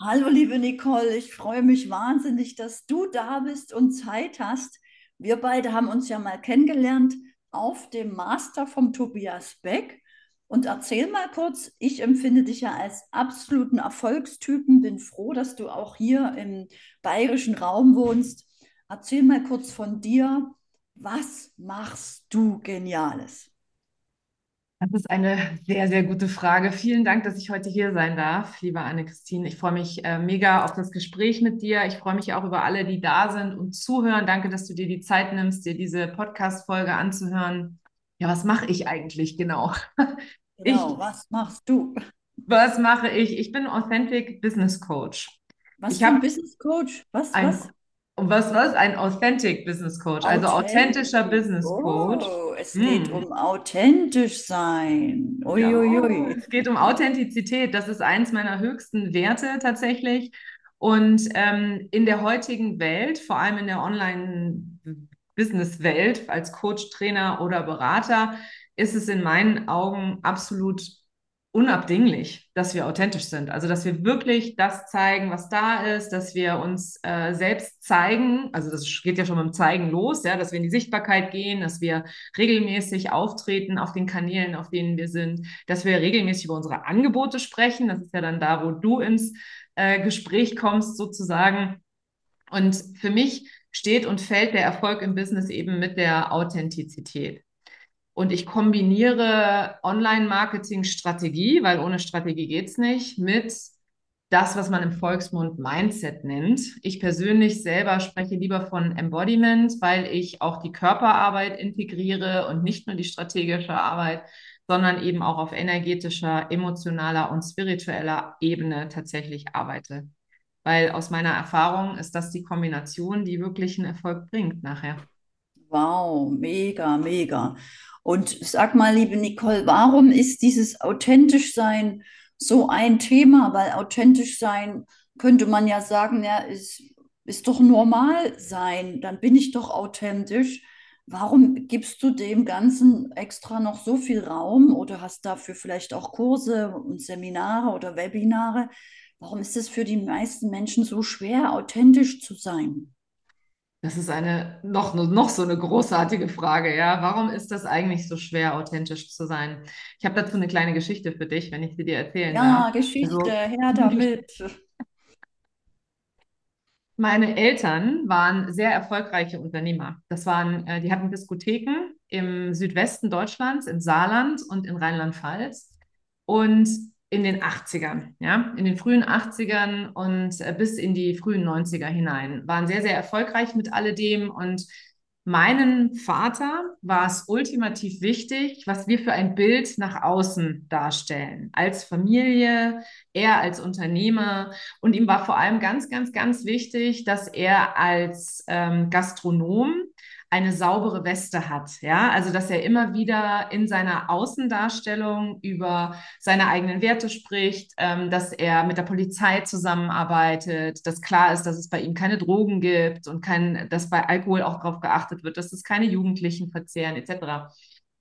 Hallo, liebe Nicole, ich freue mich wahnsinnig, dass du da bist und Zeit hast. Wir beide haben uns ja mal kennengelernt auf dem Master vom Tobias Beck. Und erzähl mal kurz, ich empfinde dich ja als absoluten Erfolgstypen, bin froh, dass du auch hier im bayerischen Raum wohnst. Erzähl mal kurz von dir, was machst du Geniales? Das ist eine sehr, sehr gute Frage. Vielen Dank, dass ich heute hier sein darf, liebe Anne-Christine. Ich freue mich äh, mega auf das Gespräch mit dir. Ich freue mich auch über alle, die da sind und zuhören. Danke, dass du dir die Zeit nimmst, dir diese Podcast-Folge anzuhören. Ja, was mache ich eigentlich genau? Ich, Genau, was machst du? was mache ich? Ich bin Authentic Business Coach. Was Ich für ein Business Coach? Was, ein, was? Was, was? Ein Authentic Business Coach, also authentischer Authentisch. Business Coach. Oh, es geht Hm. um authentisch sein. Ja, Uiuiui. es geht um Authentizität. Das ist eins meiner höchsten Werte tatsächlich. Und ähm, in der heutigen Welt, vor allem in der Online-Business-Welt, als Coach, Trainer oder Berater, ist es in meinen Augen absolut unabdinglich, dass wir authentisch sind. Also, dass wir wirklich das zeigen, was da ist, dass wir uns äh, selbst zeigen. Also, das geht ja schon mit dem Zeigen los, ja, dass wir in die Sichtbarkeit gehen, dass wir regelmäßig auftreten auf den Kanälen, auf denen wir sind, dass wir regelmäßig über unsere Angebote sprechen. Das ist ja dann da, wo du ins äh, Gespräch kommst, sozusagen. Und für mich steht und fällt der Erfolg im Business eben mit der Authentizität. Und ich kombiniere Online-Marketing-Strategie, weil ohne Strategie geht's nicht, mit das, was man im Volksmund Mindset nennt. Ich persönlich selber spreche lieber von Embodiment, weil ich auch die Körperarbeit integriere und nicht nur die strategische Arbeit, sondern eben auch auf energetischer, emotionaler und spiritueller Ebene tatsächlich arbeite. Weil aus meiner Erfahrung ist das die Kombination, die wirklich einen Erfolg bringt nachher. Wow, mega, mega. Und sag mal, liebe Nicole, warum ist dieses authentisch sein so ein Thema? Weil authentisch sein könnte man ja sagen, ja, ist, ist doch normal sein, dann bin ich doch authentisch. Warum gibst du dem Ganzen extra noch so viel Raum oder hast dafür vielleicht auch Kurse und Seminare oder Webinare? Warum ist es für die meisten Menschen so schwer, authentisch zu sein? Das ist eine noch, noch so eine großartige Frage, ja. Warum ist das eigentlich so schwer, authentisch zu sein? Ich habe dazu eine kleine Geschichte für dich, wenn ich sie dir erzählen darf. Ja, Geschichte, Also, her damit. meine Eltern waren sehr erfolgreiche Unternehmer. Das waren, äh, die hatten Diskotheken im Südwesten Deutschlands, im Saarland und in Rheinland-Pfalz. Und in den 80ern, ja, in den frühen 80ern und äh, bis in die frühen 90er hinein, waren sehr, sehr erfolgreich mit alledem. Und meinem Vater war es ultimativ wichtig, was wir für ein Bild nach außen darstellen. Als Familie, er als Unternehmer. Und ihm war vor allem ganz, ganz, ganz wichtig, dass er als ähm, Gastronom eine saubere Weste hat. Ja, also dass er immer wieder in seiner Außendarstellung über seine eigenen Werte spricht, ähm, dass er mit der Polizei zusammenarbeitet, dass klar ist, dass es bei ihm keine Drogen gibt und kein, dass bei Alkohol auch darauf geachtet wird, dass es keine Jugendlichen verzehren etc.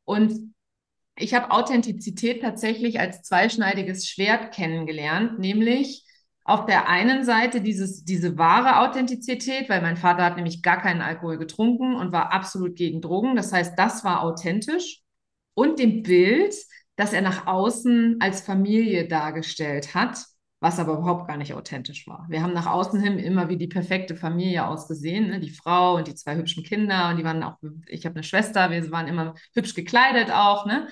Und ich habe Authentizität tatsächlich als zweischneidiges Schwert kennengelernt, nämlich auf der einen Seite dieses, diese wahre Authentizität, weil mein Vater hat nämlich gar keinen Alkohol getrunken und war absolut gegen Drogen. Das heißt, das war authentisch. Und dem Bild, das er nach außen als Familie dargestellt hat, was aber überhaupt gar nicht authentisch war. Wir haben nach außen hin immer wie die perfekte Familie ausgesehen, ne? Die Frau und die zwei hübschen Kinder und die waren auch, ich habe eine Schwester, wir waren immer hübsch gekleidet auch, ne?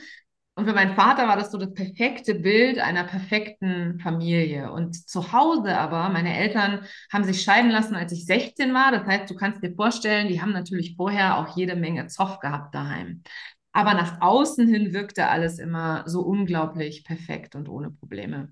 Und für meinen Vater war das so das perfekte Bild einer perfekten Familie. Und zu Hause aber, meine Eltern haben sich scheiden lassen, als ich 16 war. Das heißt, du kannst dir vorstellen, die haben natürlich vorher auch jede Menge Zoff gehabt daheim. Aber nach außen hin wirkte alles immer so unglaublich perfekt und ohne Probleme.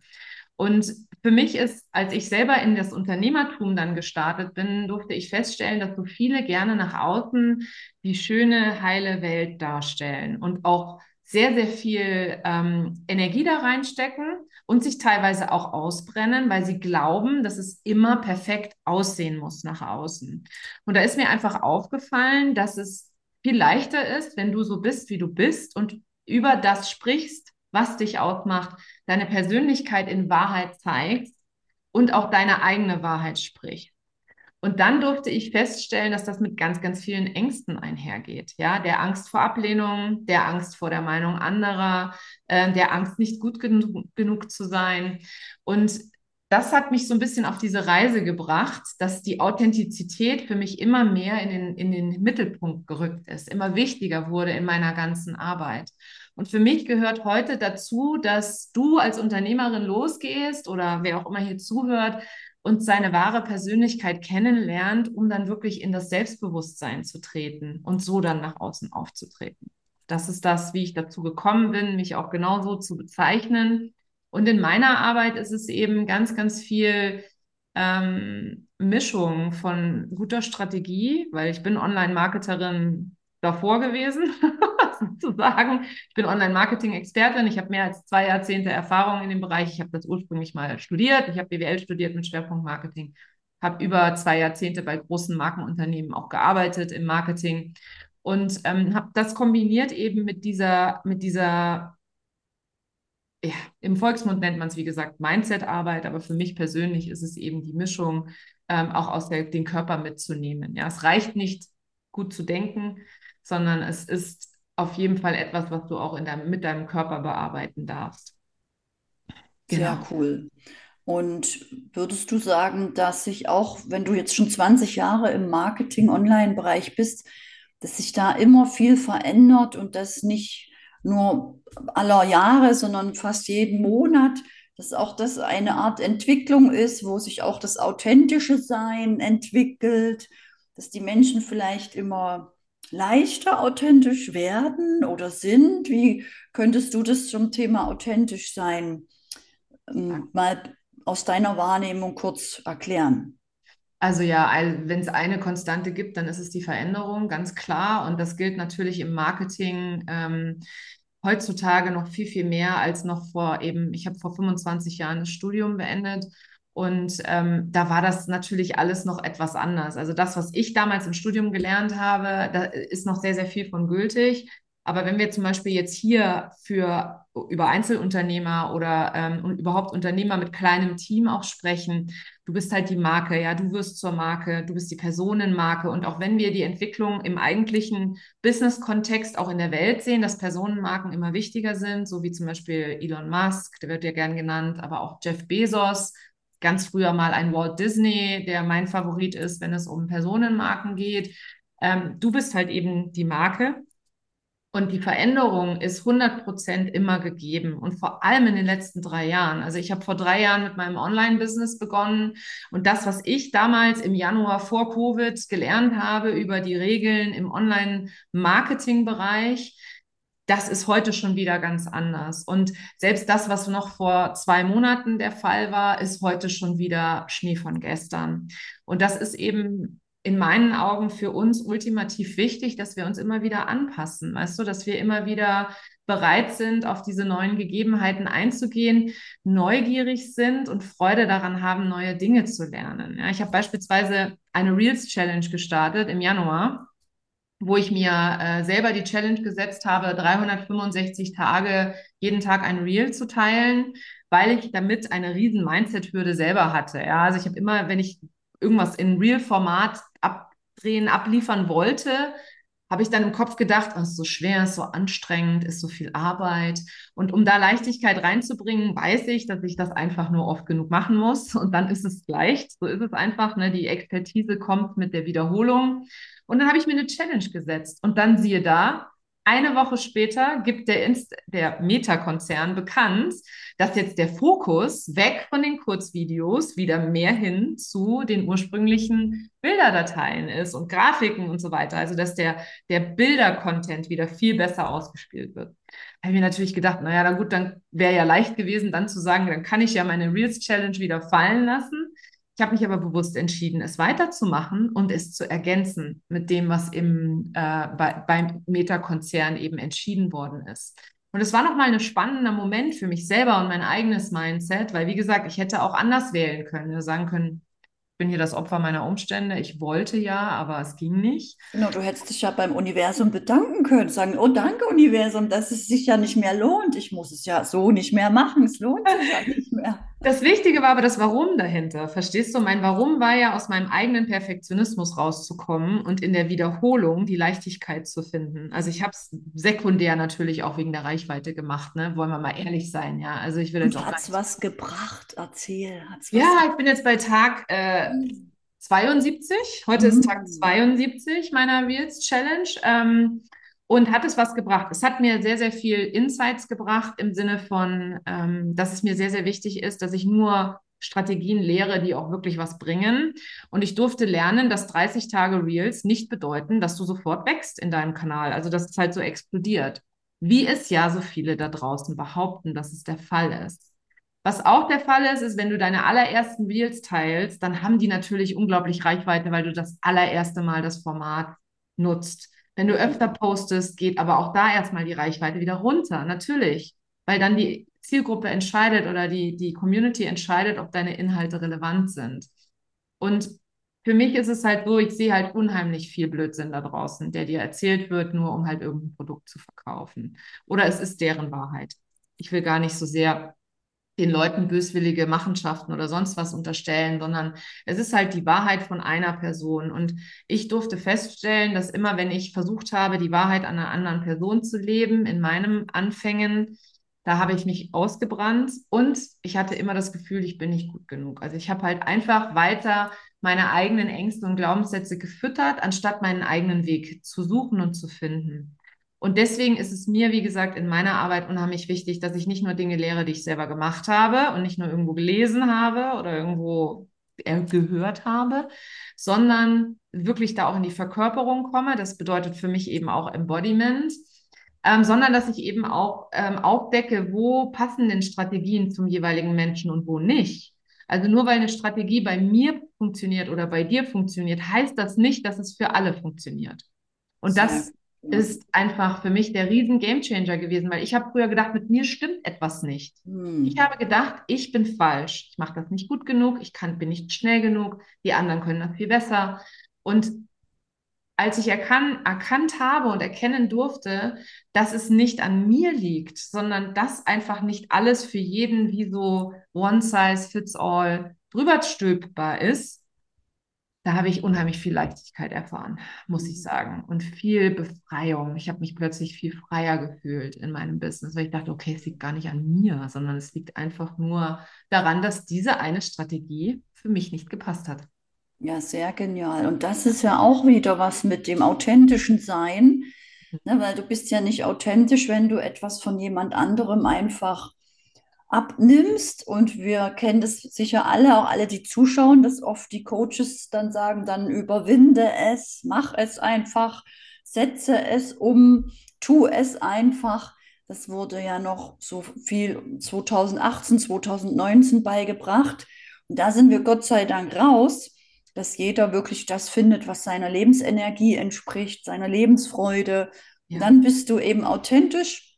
Und für mich ist, als ich selber in das Unternehmertum dann gestartet bin, durfte ich feststellen, dass so viele gerne nach außen die schöne, heile Welt darstellen und auch sehr, sehr viel ähm, Energie da reinstecken und sich teilweise auch ausbrennen, weil sie glauben, dass es immer perfekt aussehen muss nach außen. Und da ist mir einfach aufgefallen, dass es viel leichter ist, wenn du so bist, wie du bist und über das sprichst, was dich ausmacht, deine Persönlichkeit in Wahrheit zeigst und auch deine eigene Wahrheit sprichst. Und dann durfte ich feststellen, dass das mit ganz, ganz vielen Ängsten einhergeht. Ja, der Angst vor Ablehnung, der Angst vor der Meinung anderer, äh, der Angst, nicht gut genug, genug zu sein. Und das hat mich so ein bisschen auf diese Reise gebracht, dass die Authentizität für mich immer mehr in den, in den Mittelpunkt gerückt ist, immer wichtiger wurde in meiner ganzen Arbeit. Und für mich gehört heute dazu, dass du als Unternehmerin losgehst oder wer auch immer hier zuhört und seine wahre Persönlichkeit kennenlernt, um dann wirklich in das Selbstbewusstsein zu treten und so dann nach außen aufzutreten. Das ist das, wie ich dazu gekommen bin, mich auch genauso zu bezeichnen und in meiner Arbeit ist es eben ganz, ganz viel ähm, Mischung von guter Strategie, weil ich bin Online-Marketerin davor gewesen, sozusagen. Ich bin Online-Marketing-Expertin. Ich habe mehr als zwei Jahrzehnte Erfahrung in dem Bereich. Ich habe das ursprünglich mal studiert. Ich habe BWL studiert mit Schwerpunkt Marketing. Habe über zwei Jahrzehnte bei großen Markenunternehmen auch gearbeitet im Marketing und ähm, habe das kombiniert eben mit dieser, mit dieser ja, im Volksmund nennt man es, wie gesagt, Mindset-Arbeit, aber für mich persönlich ist es eben die Mischung, ähm, auch aus der, den Körper mitzunehmen. Ja, es reicht nicht, gut zu denken, sondern es ist auf jeden Fall etwas, was du auch in deinem, mit deinem Körper bearbeiten darfst. Genau. Sehr cool. Und würdest du sagen, dass sich auch, wenn du jetzt schon 20 Jahre im Marketing-Online-Bereich bist, dass sich da immer viel verändert und das nicht nur aller Jahre, sondern fast jeden Monat, dass auch das eine Art Entwicklung ist, wo sich auch das authentische Sein entwickelt, dass die Menschen vielleicht immer leichter authentisch werden oder sind. Wie könntest du das zum Thema authentisch sein ähm, mal aus deiner Wahrnehmung kurz erklären? Also ja, wenn es eine Konstante gibt, dann ist es die Veränderung, ganz klar. Und das gilt natürlich im Marketing ähm, heutzutage noch viel, viel mehr als noch vor eben, ich habe vor 25 Jahren das Studium beendet. Und ähm, da war das natürlich alles noch etwas anders. Also das, was ich damals im Studium gelernt habe, da ist noch sehr, sehr viel von gültig. Aber wenn wir zum Beispiel jetzt hier für über Einzelunternehmer oder ähm, überhaupt Unternehmer mit kleinem Team auch sprechen, du bist halt die Marke, ja, du wirst zur Marke, du bist die Personenmarke. Und auch wenn wir die Entwicklung im eigentlichen Business-Kontext auch in der Welt sehen, dass Personenmarken immer wichtiger sind, so wie zum Beispiel Elon Musk, der wird ja gern genannt, aber auch Jeff Bezos, ganz früher mal ein Walt Disney, der mein Favorit ist, wenn es um Personenmarken geht. Ähm, du bist halt eben die Marke und die Veränderung ist 100 Prozent immer gegeben und vor allem in den letzten drei Jahren. Also ich habe vor drei Jahren mit meinem Online-Business begonnen und das, was ich damals im Januar vor Covid gelernt habe über die Regeln im Online-Marketing-Bereich, das ist heute schon wieder ganz anders. Und selbst das, was noch vor zwei Monaten der Fall war, ist heute schon wieder Schnee von gestern. Und das ist eben in meinen Augen für uns ultimativ wichtig, dass wir uns immer wieder anpassen, weißt du, dass wir immer wieder bereit sind, auf diese neuen Gegebenheiten einzugehen, neugierig sind und Freude daran haben, neue Dinge zu lernen. Ja, ich habe beispielsweise eine Reels Challenge gestartet im Januar, wo ich mir äh, selber die Challenge gesetzt habe, 365 Tage jeden Tag ein Reel zu teilen, weil ich damit eine riesen Mindset-Hürde selber hatte. Ja, also ich habe immer, wenn ich irgendwas in Real-Format abdrehen, abliefern wollte, habe ich dann im Kopf gedacht, oh, ist so schwer, ist so anstrengend, ist so viel Arbeit. Und um da Leichtigkeit reinzubringen, weiß ich, dass ich das einfach nur oft genug machen muss. Und dann ist es leicht. So ist es einfach. Ne? Die Expertise kommt mit der Wiederholung. Und dann habe ich mir eine Challenge gesetzt. Und dann siehe da, eine Woche später gibt der, der Meta-Konzern bekannt, dass jetzt der Fokus weg von den Kurzvideos wieder mehr hin zu den ursprünglichen Bilderdateien ist und Grafiken und so weiter. Also dass der, der Bilder-Content wieder viel besser ausgespielt wird. Habe ich mir natürlich gedacht, naja, dann gut, dann wäre ja leicht gewesen, dann zu sagen, dann kann ich ja meine Reels Challenge wieder fallen lassen. Ich habe mich aber bewusst entschieden, es weiterzumachen und es zu ergänzen mit dem, was im, äh, bei, beim Meta-Konzern eben entschieden worden ist. Und es war nochmal ein spannender Moment für mich selber und mein eigenes Mindset, weil, wie gesagt, ich hätte auch anders wählen können, sagen können, ich bin hier das Opfer meiner Umstände, ich wollte ja, aber es ging nicht. Genau, du hättest dich ja beim Universum bedanken können, sagen, oh danke Universum, dass es sich ja nicht mehr lohnt, ich muss es ja so nicht mehr machen, es lohnt sich ja nicht mehr. Das Wichtige war aber das Warum dahinter. Verstehst du? Mein Warum war ja aus meinem eigenen Perfektionismus rauszukommen und in der Wiederholung die Leichtigkeit zu finden. Also ich habe es sekundär natürlich auch wegen der Reichweite gemacht, ne? Wollen wir mal ehrlich sein, ja. Also ich will jetzt Und auch hat's was gebracht? Erzähl, hat's was Ja, ich bin jetzt bei Tag äh, 72. Heute ist Tag Mhm. 72 meiner Reels Challenge. Ähm, und hat es was gebracht? Es hat mir sehr, sehr viel Insights gebracht im Sinne von, ähm, dass es mir sehr, sehr wichtig ist, dass ich nur Strategien lehre, die auch wirklich was bringen. Und ich durfte lernen, dass 30 Tage Reels nicht bedeuten, dass du sofort wächst in deinem Kanal. Also, dass es halt so explodiert. Wie es ja so viele da draußen behaupten, dass es der Fall ist. Was auch der Fall ist, ist, wenn du deine allerersten Reels teilst, dann haben die natürlich unglaublich Reichweite, weil du das allererste Mal das Format nutzt. Wenn du öfter postest, geht aber auch da erstmal die Reichweite wieder runter, natürlich, weil dann die Zielgruppe entscheidet oder die, die Community entscheidet, ob deine Inhalte relevant sind. Und für mich ist es halt so, ich sehe halt unheimlich viel Blödsinn da draußen, der dir erzählt wird, nur um halt irgendein Produkt zu verkaufen. Oder es ist deren Wahrheit. Ich will gar nicht so sehr den Leuten böswillige Machenschaften oder sonst was unterstellen, sondern es ist halt die Wahrheit von einer Person. Und ich durfte feststellen, dass immer, wenn ich versucht habe, die Wahrheit einer anderen Person zu leben, in meinem Anfängen, da habe ich mich ausgebrannt und ich hatte immer das Gefühl, ich bin nicht gut genug. Also ich habe halt einfach weiter meine eigenen Ängste und Glaubenssätze gefüttert, anstatt meinen eigenen Weg zu suchen und zu finden. Und deswegen ist es mir, wie gesagt, in meiner Arbeit unheimlich wichtig, dass ich nicht nur Dinge lehre, die ich selber gemacht habe und nicht nur irgendwo gelesen habe oder irgendwo äh, gehört habe, sondern wirklich da auch in die Verkörperung komme. Das bedeutet für mich eben auch Embodiment. Ähm, sondern dass ich eben auch ähm, aufdecke, wo passen denn Strategien zum jeweiligen Menschen und wo nicht. Also nur weil eine Strategie bei mir funktioniert oder bei dir funktioniert, heißt das nicht, dass es für alle funktioniert. Und das. Ist einfach für mich der riesen Gamechanger gewesen, weil ich habe früher gedacht, mit mir stimmt etwas nicht. Hm. Ich habe gedacht, ich bin falsch. Ich mache das nicht gut genug, ich kann, bin nicht schnell genug, die anderen können das viel besser. Und als ich erkan erkannt habe und erkennen durfte, dass es nicht an mir liegt, sondern dass einfach nicht alles für jeden wie so one size fits all drüber stülpbar ist, da habe ich unheimlich viel Leichtigkeit erfahren, muss ich sagen. Und viel Befreiung. Ich habe mich plötzlich viel freier gefühlt in meinem Business, weil ich dachte, okay, es liegt gar nicht an mir, sondern es liegt einfach nur daran, dass diese eine Strategie für mich nicht gepasst hat. Ja, sehr genial. Und das ist ja auch wieder was mit dem authentischen Sein, ne, weil du bist ja nicht authentisch, wenn du etwas von jemand anderem einfach abnimmst. Und wir kennen das sicher alle, auch alle, die zuschauen, dass oft die Coaches dann sagen, dann überwinde es, mach es einfach, setze es um, tu es einfach. Das wurde ja noch so viel 2018, 2019 beigebracht. Und da sind wir Gott sei Dank raus, dass jeder wirklich das findet, was seiner Lebensenergie entspricht, seiner Lebensfreude. Ja. Dann bist du eben authentisch,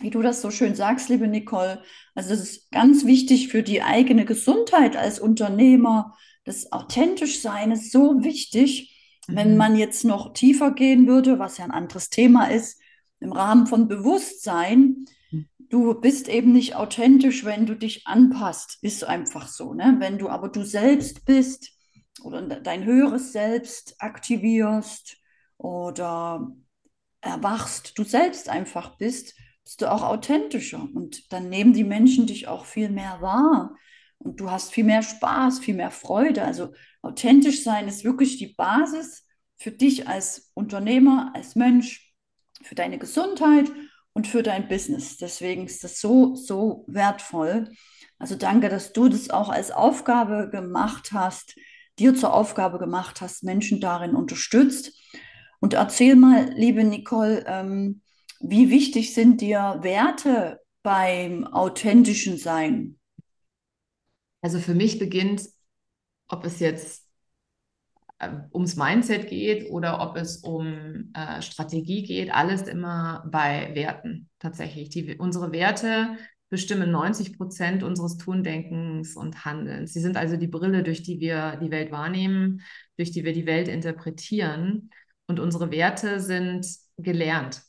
wie du das so schön sagst, liebe Nicole. Also es ist ganz wichtig für die eigene Gesundheit als Unternehmer. Das authentisch sein ist so wichtig. Wenn Mhm. man jetzt noch tiefer gehen würde, was ja ein anderes Thema ist, im Rahmen von Bewusstsein, Mhm. du bist eben nicht authentisch, wenn du dich anpasst. Ist einfach so, ne? Wenn du aber du selbst bist oder dein höheres Selbst aktivierst oder erwachst, du selbst einfach bist, bist du auch authentischer und dann nehmen die Menschen dich auch viel mehr wahr und du hast viel mehr Spaß, viel mehr Freude. Also authentisch sein ist wirklich die Basis für dich als Unternehmer, als Mensch, für deine Gesundheit und für dein Business. Deswegen ist das so, so wertvoll. Also danke, dass du das auch als Aufgabe gemacht hast, dir zur Aufgabe gemacht hast, Menschen darin unterstützt. Und erzähl mal, liebe Nicole, ähm, wie wichtig sind dir Werte beim authentischen Sein? Also für mich beginnt, ob es jetzt äh, ums Mindset geht oder ob es um äh, Strategie geht, alles immer bei Werten tatsächlich. Die, unsere Werte bestimmen 90 Prozent unseres Tun, Denkens und Handelns. Sie sind also die Brille, durch die wir die Welt wahrnehmen, durch die wir die Welt interpretieren. Und unsere Werte sind gelernt.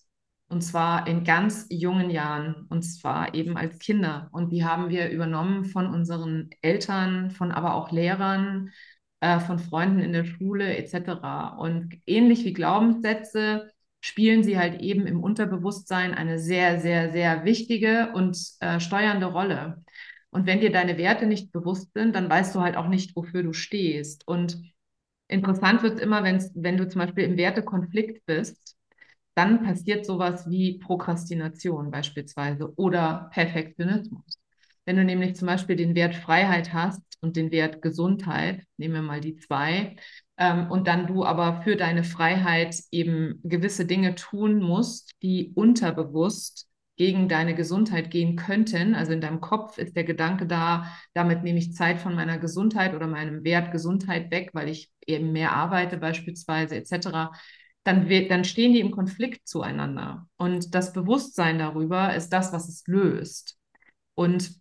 Und zwar in ganz jungen Jahren, und zwar eben als Kinder. Und die haben wir übernommen von unseren Eltern, von aber auch Lehrern, äh, von Freunden in der Schule etc. Und ähnlich wie Glaubenssätze spielen sie halt eben im Unterbewusstsein eine sehr, sehr, sehr wichtige und äh, steuernde Rolle. Und wenn dir deine Werte nicht bewusst sind, dann weißt du halt auch nicht, wofür du stehst. Und interessant wird es immer, wenn du zum Beispiel im Wertekonflikt bist, dann passiert sowas wie Prokrastination beispielsweise oder Perfektionismus. Wenn du nämlich zum Beispiel den Wert Freiheit hast und den Wert Gesundheit, nehmen wir mal die zwei, ähm, und dann du aber für deine Freiheit eben gewisse Dinge tun musst, die unterbewusst gegen deine Gesundheit gehen könnten. Also in deinem Kopf ist der Gedanke da, damit nehme ich Zeit von meiner Gesundheit oder meinem Wert Gesundheit weg, weil ich eben mehr arbeite beispielsweise etc. Dann, dann stehen die im Konflikt zueinander. Und das Bewusstsein darüber ist das, was es löst. Und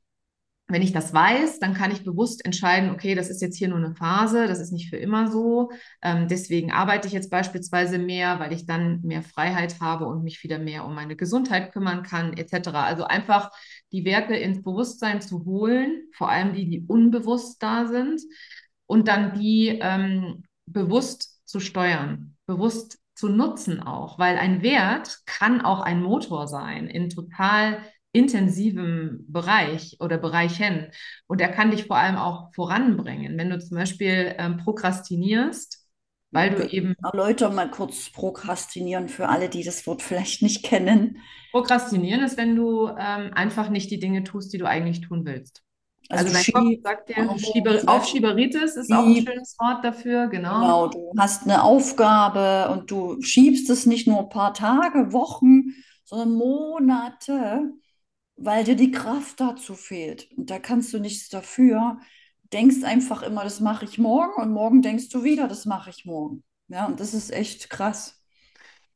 wenn ich das weiß, dann kann ich bewusst entscheiden, okay, das ist jetzt hier nur eine Phase, das ist nicht für immer so. Ähm, deswegen arbeite ich jetzt beispielsweise mehr, weil ich dann mehr Freiheit habe und mich wieder mehr um meine Gesundheit kümmern kann, etc. Also einfach die Werte ins Bewusstsein zu holen, vor allem die, die unbewusst da sind, und dann die ähm, bewusst zu steuern, bewusst zu nutzen auch, weil ein Wert kann auch ein Motor sein in total intensivem Bereich oder Bereichen. Und er kann dich vor allem auch voranbringen. Wenn du zum Beispiel ähm, prokrastinierst, weil du eben. Erläuter mal kurz Prokrastinieren für alle, die das Wort vielleicht nicht kennen. Prokrastinieren ist, wenn du ähm, einfach nicht die Dinge tust, die du eigentlich tun willst. Also, also dein Schieb Kopf sagt dir, Schieber Aufschieberitis ist auch ein schönes Wort dafür, genau. Genau, du hast eine Aufgabe und du schiebst es nicht nur ein paar Tage, Wochen, sondern Monate weil dir die Kraft dazu fehlt. Und da kannst du nichts dafür. Denkst einfach immer, das mache ich morgen und morgen denkst du wieder, das mache ich morgen. Ja, und das ist echt krass.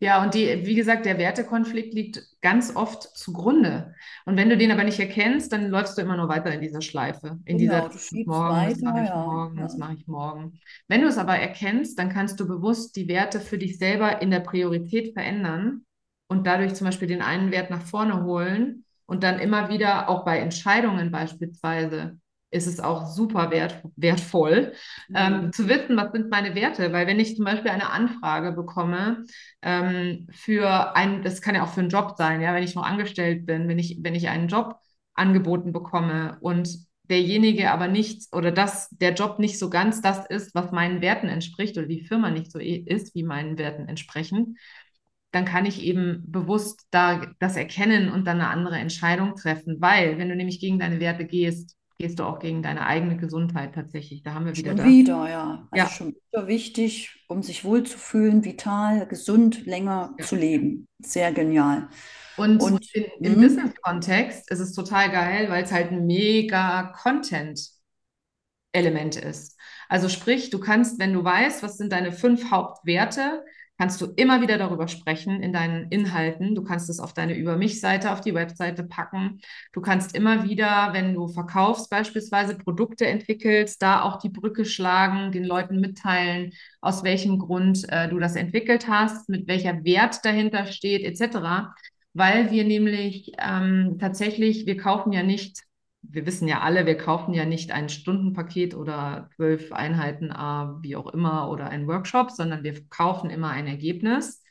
Ja, und die, wie gesagt, der Wertekonflikt liegt ganz oft zugrunde. Und wenn du den aber nicht erkennst, dann läufst du immer nur weiter in dieser Schleife. In genau, dieser morgen, weiter, das mache ich morgen, ja. das mache ich morgen. Wenn du es aber erkennst, dann kannst du bewusst die Werte für dich selber in der Priorität verändern und dadurch zum Beispiel den einen Wert nach vorne holen und dann immer wieder, auch bei Entscheidungen beispielsweise, ist es auch super wert, wertvoll, mhm. ähm, zu wissen, was sind meine Werte. Weil wenn ich zum Beispiel eine Anfrage bekomme ähm, für ein, das kann ja auch für einen Job sein, ja, wenn ich noch angestellt bin, wenn ich, wenn ich einen Job angeboten bekomme und derjenige aber nicht oder dass der Job nicht so ganz das ist, was meinen Werten entspricht oder die Firma nicht so ist, wie meinen Werten entsprechen, dann kann ich eben bewusst da das erkennen und dann eine andere Entscheidung treffen. Weil, wenn du nämlich gegen deine Werte gehst, gehst du auch gegen deine eigene Gesundheit tatsächlich. Da haben wir wieder schon wieder, ja. Also ja. schon wieder wichtig, um sich wohlzufühlen, vital, gesund, länger ja. zu leben. Sehr genial. Und, und in, im mhm. Business-Kontext ist es total geil, weil es halt ein mega Content-Element ist. Also sprich, du kannst, wenn du weißt, was sind deine fünf Hauptwerte, kannst du immer wieder darüber sprechen in deinen Inhalten. Du kannst es auf deine Über mich-Seite, auf die Webseite packen. Du kannst immer wieder, wenn du verkaufst, beispielsweise Produkte entwickelst, da auch die Brücke schlagen, den Leuten mitteilen, aus welchem Grund äh, du das entwickelt hast, mit welcher Wert dahinter steht, etc. Weil wir nämlich ähm, tatsächlich, wir kaufen ja nicht wir wissen ja alle, wir kaufen ja nicht ein Stundenpaket oder zwölf Einheiten, äh, wie auch immer, oder einen Workshop, sondern wir kaufen immer ein Ergebnis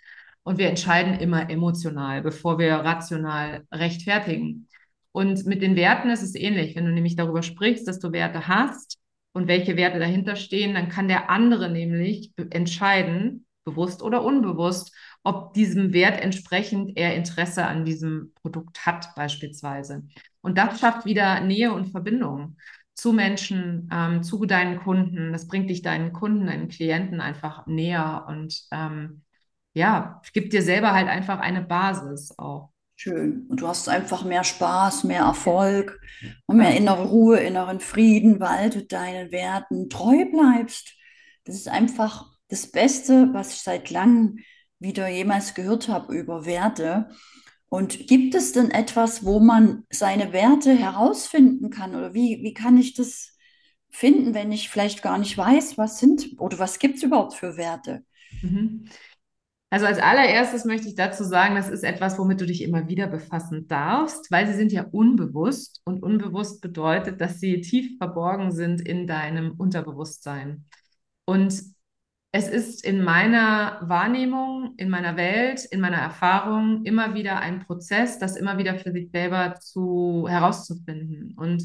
und wir entscheiden immer emotional, bevor wir rational rechtfertigen. Und mit den Werten ist es ähnlich. Wenn du nämlich darüber sprichst, dass du Werte hast und welche Werte dahinter stehen, dann kann der andere nämlich entscheiden, bewusst oder unbewusst, ob diesem Wert entsprechend er Interesse an diesem Produkt hat, beispielsweise. Und das schafft wieder Nähe und Verbindung zu Menschen, ähm, zu deinen Kunden. Das bringt dich deinen Kunden, deinen Klienten einfach näher und ähm, ja, gibt dir selber halt einfach eine Basis auch. Schön. Und du hast einfach mehr Spaß, mehr Erfolg und mehr innere Ruhe, inneren Frieden, weil du deinen Werten treu bleibst. Das ist einfach das Beste, was ich seit langem wieder jemals gehört habe über Werte. Und gibt es denn etwas, wo man seine Werte herausfinden kann? Oder wie, wie kann ich das finden, wenn ich vielleicht gar nicht weiß, was sind oder was gibt es überhaupt für Werte? Mhm. Also als allererstes möchte ich dazu sagen, das ist etwas, womit du dich immer wieder befassen darfst, weil sie sind ja unbewusst und unbewusst bedeutet, dass sie tief verborgen sind in deinem Unterbewusstsein. Und es ist in meiner Wahrnehmung, in meiner Welt, in meiner Erfahrung immer wieder ein Prozess, das immer wieder für sich selber zu herauszufinden. Und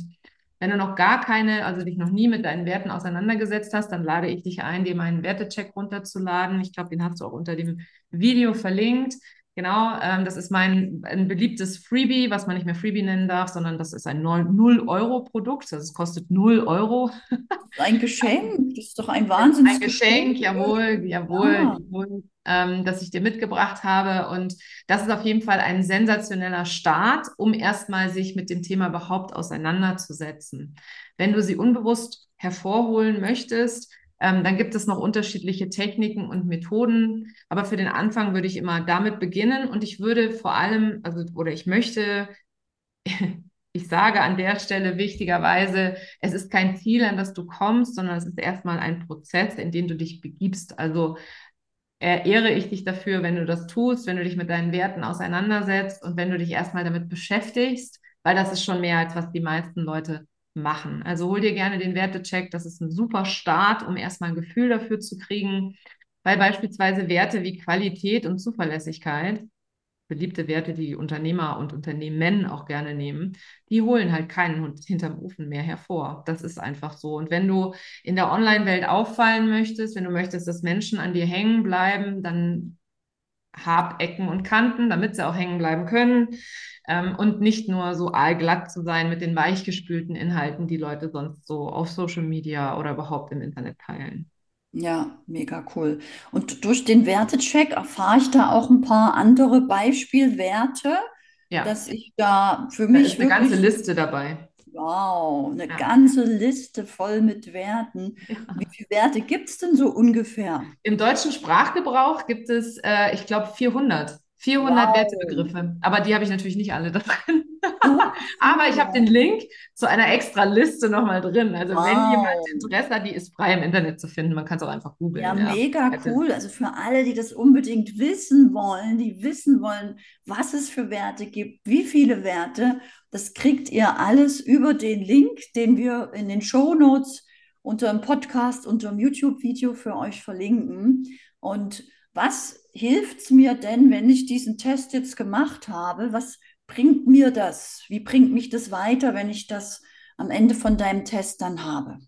wenn du noch gar keine, also dich noch nie mit deinen Werten auseinandergesetzt hast, dann lade ich dich ein, dir meinen Wertecheck runterzuladen. Ich glaube, den hast du auch unter dem Video verlinkt. Genau, ähm, das ist mein ein beliebtes Freebie, was man nicht mehr Freebie nennen darf, sondern das ist ein 0-Euro-Produkt. Also es kostet 0 Euro. Ein Geschenk, das ist doch ein Wahnsinns Ein Geschenk, jawohl, jawohl, ja. jawohl ähm, das ich dir mitgebracht habe. Und das ist auf jeden Fall ein sensationeller Start, um erstmal sich mit dem Thema überhaupt auseinanderzusetzen. Wenn du sie unbewusst hervorholen möchtest, ähm, dann gibt es noch unterschiedliche Techniken und Methoden. Aber für den Anfang würde ich immer damit beginnen und ich würde vor allem, also, oder ich möchte, ich sage an der Stelle wichtigerweise, es ist kein Ziel, an das du kommst, sondern es ist erstmal ein Prozess, in den du dich begibst. Also ehre ich dich dafür, wenn du das tust, wenn du dich mit deinen Werten auseinandersetzt und wenn du dich erstmal damit beschäftigst, weil das ist schon mehr, als was die meisten Leute machen. Also hol dir gerne den Wertecheck, das ist ein super Start, um erstmal ein Gefühl dafür zu kriegen, weil beispielsweise Werte wie Qualität und Zuverlässigkeit beliebte Werte, die Unternehmer und Unternehmen auch gerne nehmen, die holen halt keinen Hund hinterm Ofen mehr hervor. Das ist einfach so. Und wenn du in der Online-Welt auffallen möchtest, wenn du möchtest, dass Menschen an dir hängen bleiben, dann hab Ecken und Kanten, damit sie auch hängen bleiben können ähm, und nicht nur so aalglatt zu sein mit den weichgespülten Inhalten, die Leute sonst so auf Social Media oder überhaupt im Internet teilen. Ja, mega cool. Und durch den Wertecheck erfahre ich da auch ein paar andere Beispielwerte, Ja, dass ich da für da mich ist eine ganze Liste dabei. Wow, eine Ja, ganze Liste voll mit Werten. Wie ja. viele Werte gibt es denn so ungefähr? Im deutschen Sprachgebrauch gibt es, äh, ich glaube, 400. 400 Wow, Wertebegriffe. Aber die habe ich natürlich nicht alle da drin. so Aber ich habe den. Link zu einer extra Liste nochmal drin. Also wenn jemand Wow. Interesse hat, die ist frei im Internet zu finden. Man kann es auch einfach Ja, googeln, ja. mega Also, cool. Also für alle, die das unbedingt wissen wollen, die wissen wollen, was es für Werte gibt, wie viele Werte, das kriegt ihr alles über den Link, den wir in den Shownotes unter dem Podcast, unter dem YouTube-Video für euch verlinken. Und was hilft es mir denn, wenn ich diesen Test jetzt gemacht habe? Was bringt mir das? Wie bringt mich das weiter, wenn ich das am Ende von deinem Test dann habe?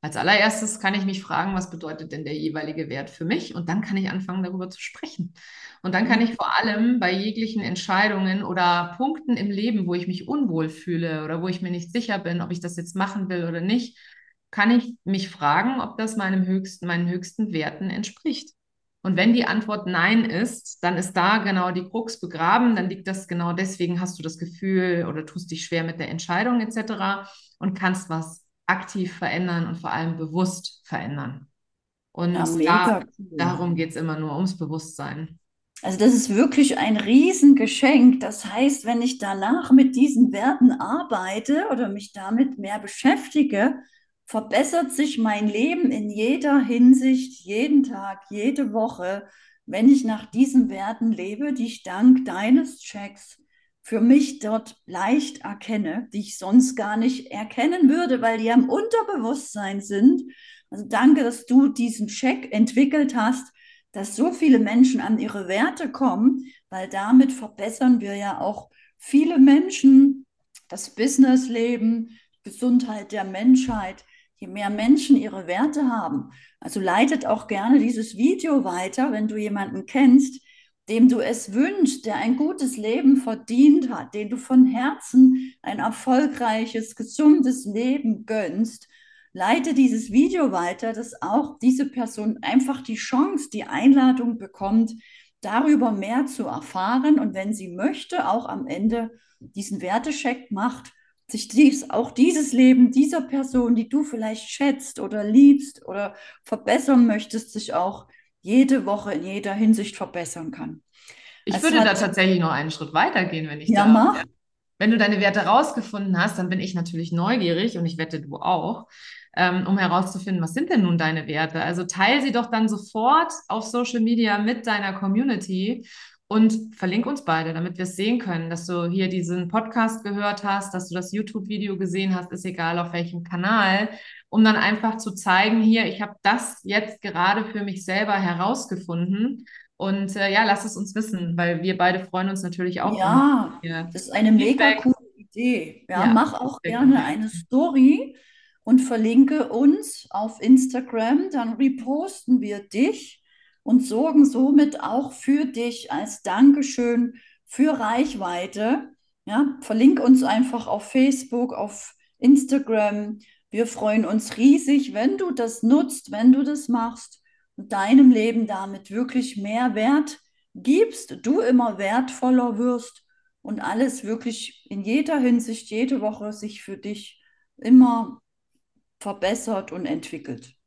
Als allererstes kann ich mich fragen, was bedeutet denn der jeweilige Wert für mich? Und dann kann ich anfangen, darüber zu sprechen. Und dann kann ich vor allem bei jeglichen Entscheidungen oder Punkten im Leben, wo ich mich unwohl fühle oder wo ich mir nicht sicher bin, ob ich das jetzt machen will oder nicht, kann ich mich fragen, ob das meinem höchsten, meinen höchsten Werten entspricht. Und wenn die Antwort Nein ist, dann ist da genau die Krux begraben. Dann liegt das genau deswegen, hast du das Gefühl oder tust dich schwer mit der Entscheidung etc. und kannst was aktiv verändern und vor allem bewusst verändern. Ja, Und da, mega cool. darum geht es immer nur ums Bewusstsein. Also das ist wirklich ein Riesengeschenk. Das heißt, wenn ich danach mit diesen Werten arbeite oder mich damit mehr beschäftige, verbessert sich mein Leben in jeder Hinsicht, jeden Tag, jede Woche, wenn ich nach diesen Werten lebe, die ich dank deines Checks für mich dort leicht erkenne, die ich sonst gar nicht erkennen würde, weil die im Unterbewusstsein sind. Also danke, dass du diesen Check entwickelt hast dass so viele Menschen an ihre Werte kommen, weil damit verbessern wir ja auch viele Menschen, das Businessleben, Gesundheit der Menschheit, je mehr Menschen ihre Werte haben. Also leitet auch gerne dieses Video weiter, wenn du jemanden kennst, dem du es wünschst, der ein gutes Leben verdient hat, den du von Herzen ein erfolgreiches, gesundes Leben gönnst leite dieses Video weiter, dass auch diese Person einfach die Chance, die Einladung bekommt, darüber mehr zu erfahren und wenn sie möchte, auch am Ende diesen Wertecheck macht, sich dies, auch dieses Leben dieser Person, die du vielleicht schätzt oder liebst oder verbessern möchtest, sich auch jede Woche in jeder Hinsicht verbessern kann. Ich Es würde da hat, tatsächlich noch einen Schritt weiter gehen, wenn ich ja, darf. Mach. wenn du deine Werte rausgefunden hast, dann bin ich natürlich neugierig und ich wette du auch, ähm, um herauszufinden, was sind denn nun deine Werte? Also teile sie doch dann sofort auf Social Media mit deiner Community und verlink uns beide, damit wir es sehen können, dass du hier diesen Podcast gehört hast, dass du das YouTube-Video gesehen hast, ist egal auf welchem Kanal, um dann einfach zu zeigen, hier, ich habe das jetzt gerade für mich selber herausgefunden. Und äh, ja, lass es uns wissen, weil wir beide freuen uns natürlich auch. Ja, das ist eine mega coole Idee. Ja, ja mach auch gerne eine Story und verlinke uns auf Instagram, dann reposten wir dich und sorgen somit auch für dich als Dankeschön für Reichweite. Ja, verlink uns einfach auf Facebook, auf Instagram. Wir freuen uns riesig, wenn du das nutzt, wenn du das machst und deinem Leben damit wirklich mehr Wert gibst, du immer wertvoller wirst und alles wirklich in jeder Hinsicht, jede Woche sich für dich immer verbessert und entwickelt.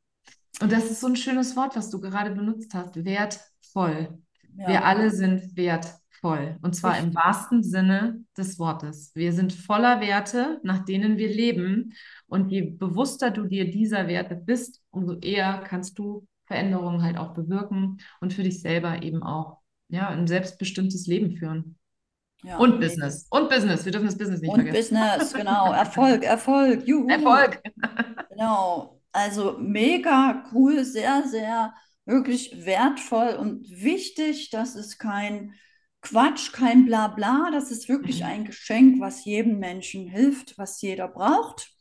Und das ist so ein schönes Wort, was du gerade benutzt hast, wertvoll. Ja. Wir alle sind wertvoll. Und zwar Richtig. im wahrsten Sinne des Wortes. Wir sind voller Werte, nach denen wir leben. Und je bewusster du dir dieser Werte bist, umso eher kannst du Veränderungen halt auch bewirken und für dich selber eben auch ja, ein selbstbestimmtes Leben führen. Ja, und Business. Und Business. Wir dürfen das Business nicht und vergessen. Business, genau. Erfolg, Erfolg. Juhu. Erfolg. genau. Also mega cool, sehr, sehr wirklich wertvoll und wichtig. Das ist kein Quatsch, kein Blabla. Das ist wirklich mhm. ein Geschenk, was jedem Menschen hilft, was jeder braucht.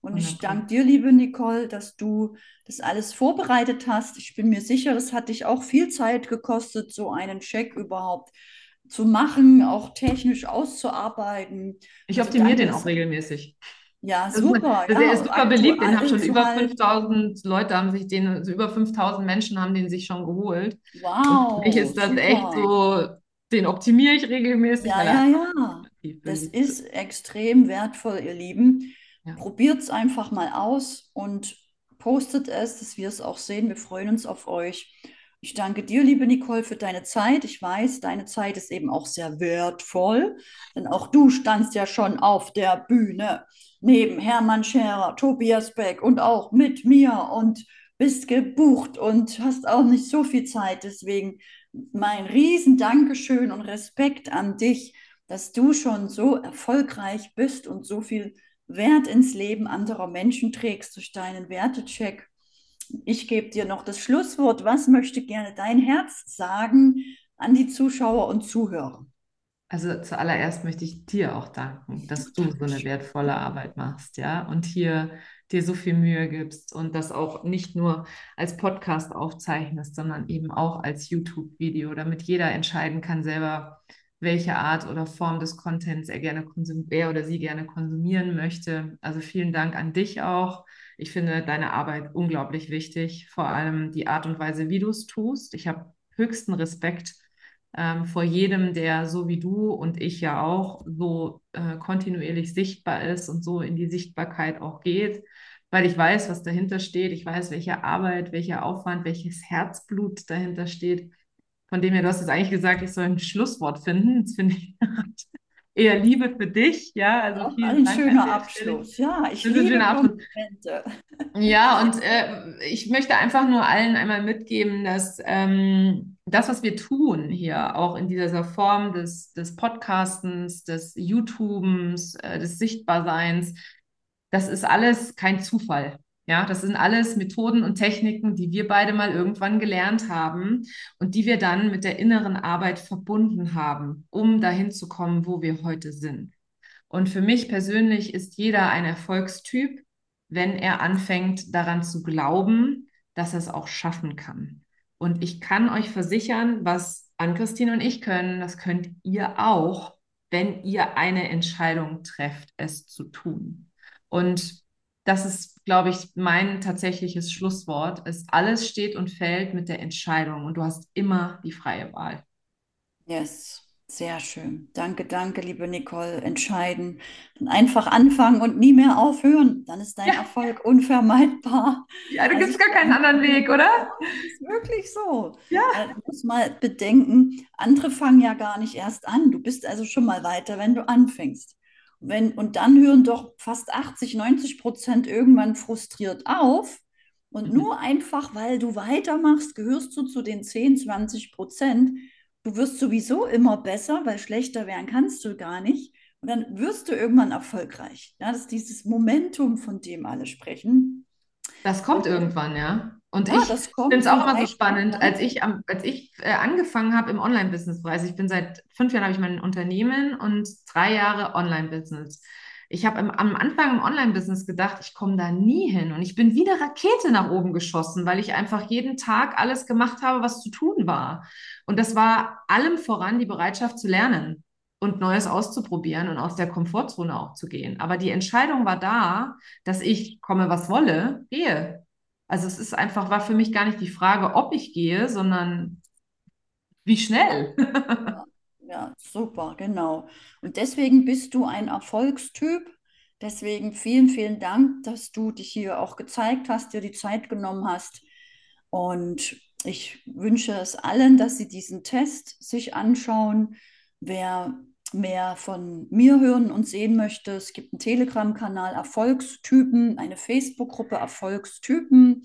Und ich danke dir, liebe Nicole, dass du das alles vorbereitet hast. Ich bin mir sicher, es hat dich auch viel Zeit gekostet, so einen Check überhaupt zu machen, auch technisch auszuarbeiten. Ich also optimiere den auch regelmäßig. Ja, super. Also, ja, ist super beliebt. Den haben schon über 5000 Leute, haben sich den, also über 5000 Menschen haben den sich schon geholt. Wow. Und für mich ist das super. echt so, den optimiere ich regelmäßig. Ja, ja, ja. Das ist extrem wertvoll, ihr Lieben. Ja. Probiert es einfach mal aus und postet es, dass wir es auch sehen. Wir freuen uns auf euch. Ich danke dir, liebe Nicole, für deine Zeit. Ich weiß, deine Zeit ist eben auch sehr wertvoll, denn auch du standst ja schon auf der Bühne neben Hermann Scherer, Tobias Beck und auch mit mir und bist gebucht und hast auch nicht so viel Zeit. Deswegen mein riesen Dankeschön und Respekt an dich, dass du schon so erfolgreich bist und so viel Wert ins Leben anderer Menschen trägst durch deinen Wertecheck. Ich gebe dir noch das Schlusswort. Was möchte gerne dein Herz sagen an die Zuschauer und Zuhörer? Also zuallererst möchte ich dir auch danken, dass du so eine wertvolle Arbeit machst, ja, und hier dir so viel Mühe gibst und das auch nicht nur als Podcast aufzeichnest, sondern eben auch als YouTube-Video, damit jeder entscheiden kann selber, welche Art oder Form des Contents er gerne konsumiert, er oder sie gerne konsumieren möchte. Also vielen Dank an dich auch. Ich finde deine Arbeit unglaublich wichtig, vor allem die Art und Weise, wie du es tust. Ich habe höchsten Respekt ähm, vor jedem, der so wie du und ich ja auch so äh, kontinuierlich sichtbar ist und so in die Sichtbarkeit auch geht, weil ich weiß, was dahinter steht. Ich weiß, welche Arbeit, welcher Aufwand, welches Herzblut dahinter steht. Von dem her, du hast jetzt eigentlich gesagt, ich soll ein Schlusswort finden. Das finde ich eher Liebe für dich. Ja, also Auch ein Dank schöner Abschluss. Ja, ich das liebe Komplimente. Ja, und äh, ich möchte einfach nur allen einmal mitgeben, dass ähm, das, was wir tun hier, auch in dieser Form des, des Podcastens, des YouTubens, äh, des Sichtbarseins, das ist alles kein Zufall. Ja, das sind alles Methoden und Techniken, die wir beide mal irgendwann gelernt haben und die wir dann mit der inneren Arbeit verbunden haben, um dahin zu kommen, wo wir heute sind. Und für mich persönlich ist jeder ein Erfolgstyp, wenn er anfängt daran zu glauben, dass er es auch schaffen kann. Und ich kann euch versichern, was Ann-Christine und ich können, das könnt ihr auch, wenn ihr eine Entscheidung trefft, es zu tun. Und das ist, glaube ich, mein tatsächliches Schlusswort. Es alles steht und fällt mit der Entscheidung und du hast immer die freie Wahl. Yes. Sehr schön. Danke, danke, liebe Nicole. Entscheiden. Einfach anfangen und nie mehr aufhören. Dann ist dein ja. Erfolg unvermeidbar. Ja, da also gibt es gar keinen anderen Weg, oder? Das ist wirklich so. Ja. Äh, du musst mal bedenken, andere fangen ja gar nicht erst an. Du bist also schon mal weiter, wenn du anfängst. Wenn, und dann hören doch fast 80, 90 Prozent irgendwann frustriert auf. Und Mhm. nur einfach, weil du weitermachst, gehörst du zu den 10, 20 Prozent. Du wirst sowieso immer besser, weil schlechter werden kannst du gar nicht. Und dann wirst du irgendwann erfolgreich. Ja, das ist dieses Momentum, von dem alle sprechen. Das kommt irgendwann, ja. Und Ja, ich finde es auch und immer so spannend, als ich, als ich äh, angefangen habe im Online-Business-Bereich. Ich bin seit fünf Jahren habe ich mein Unternehmen und drei Jahre Online-Business. Ich habe am, Anfang im Online-Business gedacht, ich komme da nie hin. Und ich bin wie eine Rakete nach oben geschossen, weil ich einfach jeden Tag alles gemacht habe, was zu tun war. Und das war allem voran die Bereitschaft zu lernen und Neues auszuprobieren und aus der Komfortzone auch zu gehen. Aber die Entscheidung war da, dass ich komme, was wolle, gehe. Also es ist einfach, war für mich gar nicht die Frage, ob ich gehe, sondern wie schnell. Ja, super, genau. Und deswegen bist du ein Erfolgstyp. Deswegen vielen, vielen Dank, dass du dich hier auch gezeigt hast, dir die Zeit genommen hast. Und ich wünsche es allen, dass sie diesen Test sich anschauen. Wer mehr von mir hören und sehen möchte, es gibt einen Telegram-Kanal Erfolgstypen, eine Facebook-Gruppe Erfolgstypen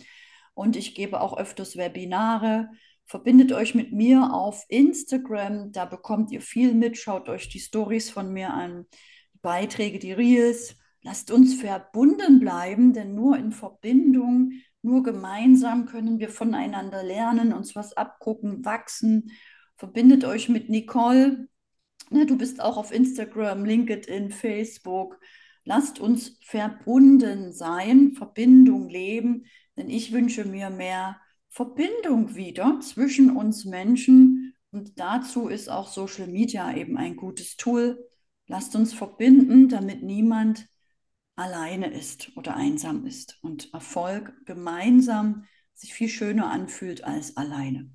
und ich gebe auch öfters Webinare. Verbindet euch mit mir auf Instagram, da bekommt ihr viel mit. Schaut euch die Stories von mir an, die Beiträge, die Reels. Lasst uns verbunden bleiben, denn nur in Verbindung, nur gemeinsam können wir voneinander lernen, uns was abgucken, wachsen. Verbindet euch mit Nicole. Ne, du bist auch auf Instagram, LinkedIn, Facebook. Lasst uns verbunden sein, Verbindung leben, denn ich wünsche mir mehr Verbindung wieder zwischen uns Menschen. Und dazu ist auch Social Media eben ein gutes Tool. Lasst uns verbinden, damit niemand alleine ist oder einsam ist und Erfolg gemeinsam sich viel schöner anfühlt als alleine.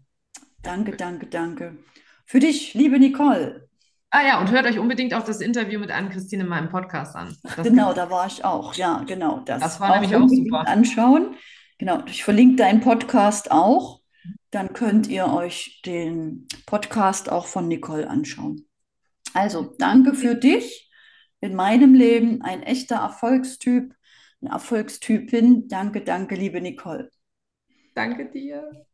Danke, danke, danke. Für dich, liebe Nicole. Ah ja, und hört euch unbedingt auch das Interview mit Ann-Christine in meinem Podcast an. Das Genau, da war ich auch. Ja, genau. Das, Das war nämlich auch super. anschauen. Genau, ich verlinke deinen Podcast auch. Dann könnt ihr euch den Podcast auch von Nicole anschauen. Also, danke für dich in meinem Leben. Ein echter Erfolgstyp, eine Erfolgstypin. Danke, danke, liebe Nicole. Danke dir.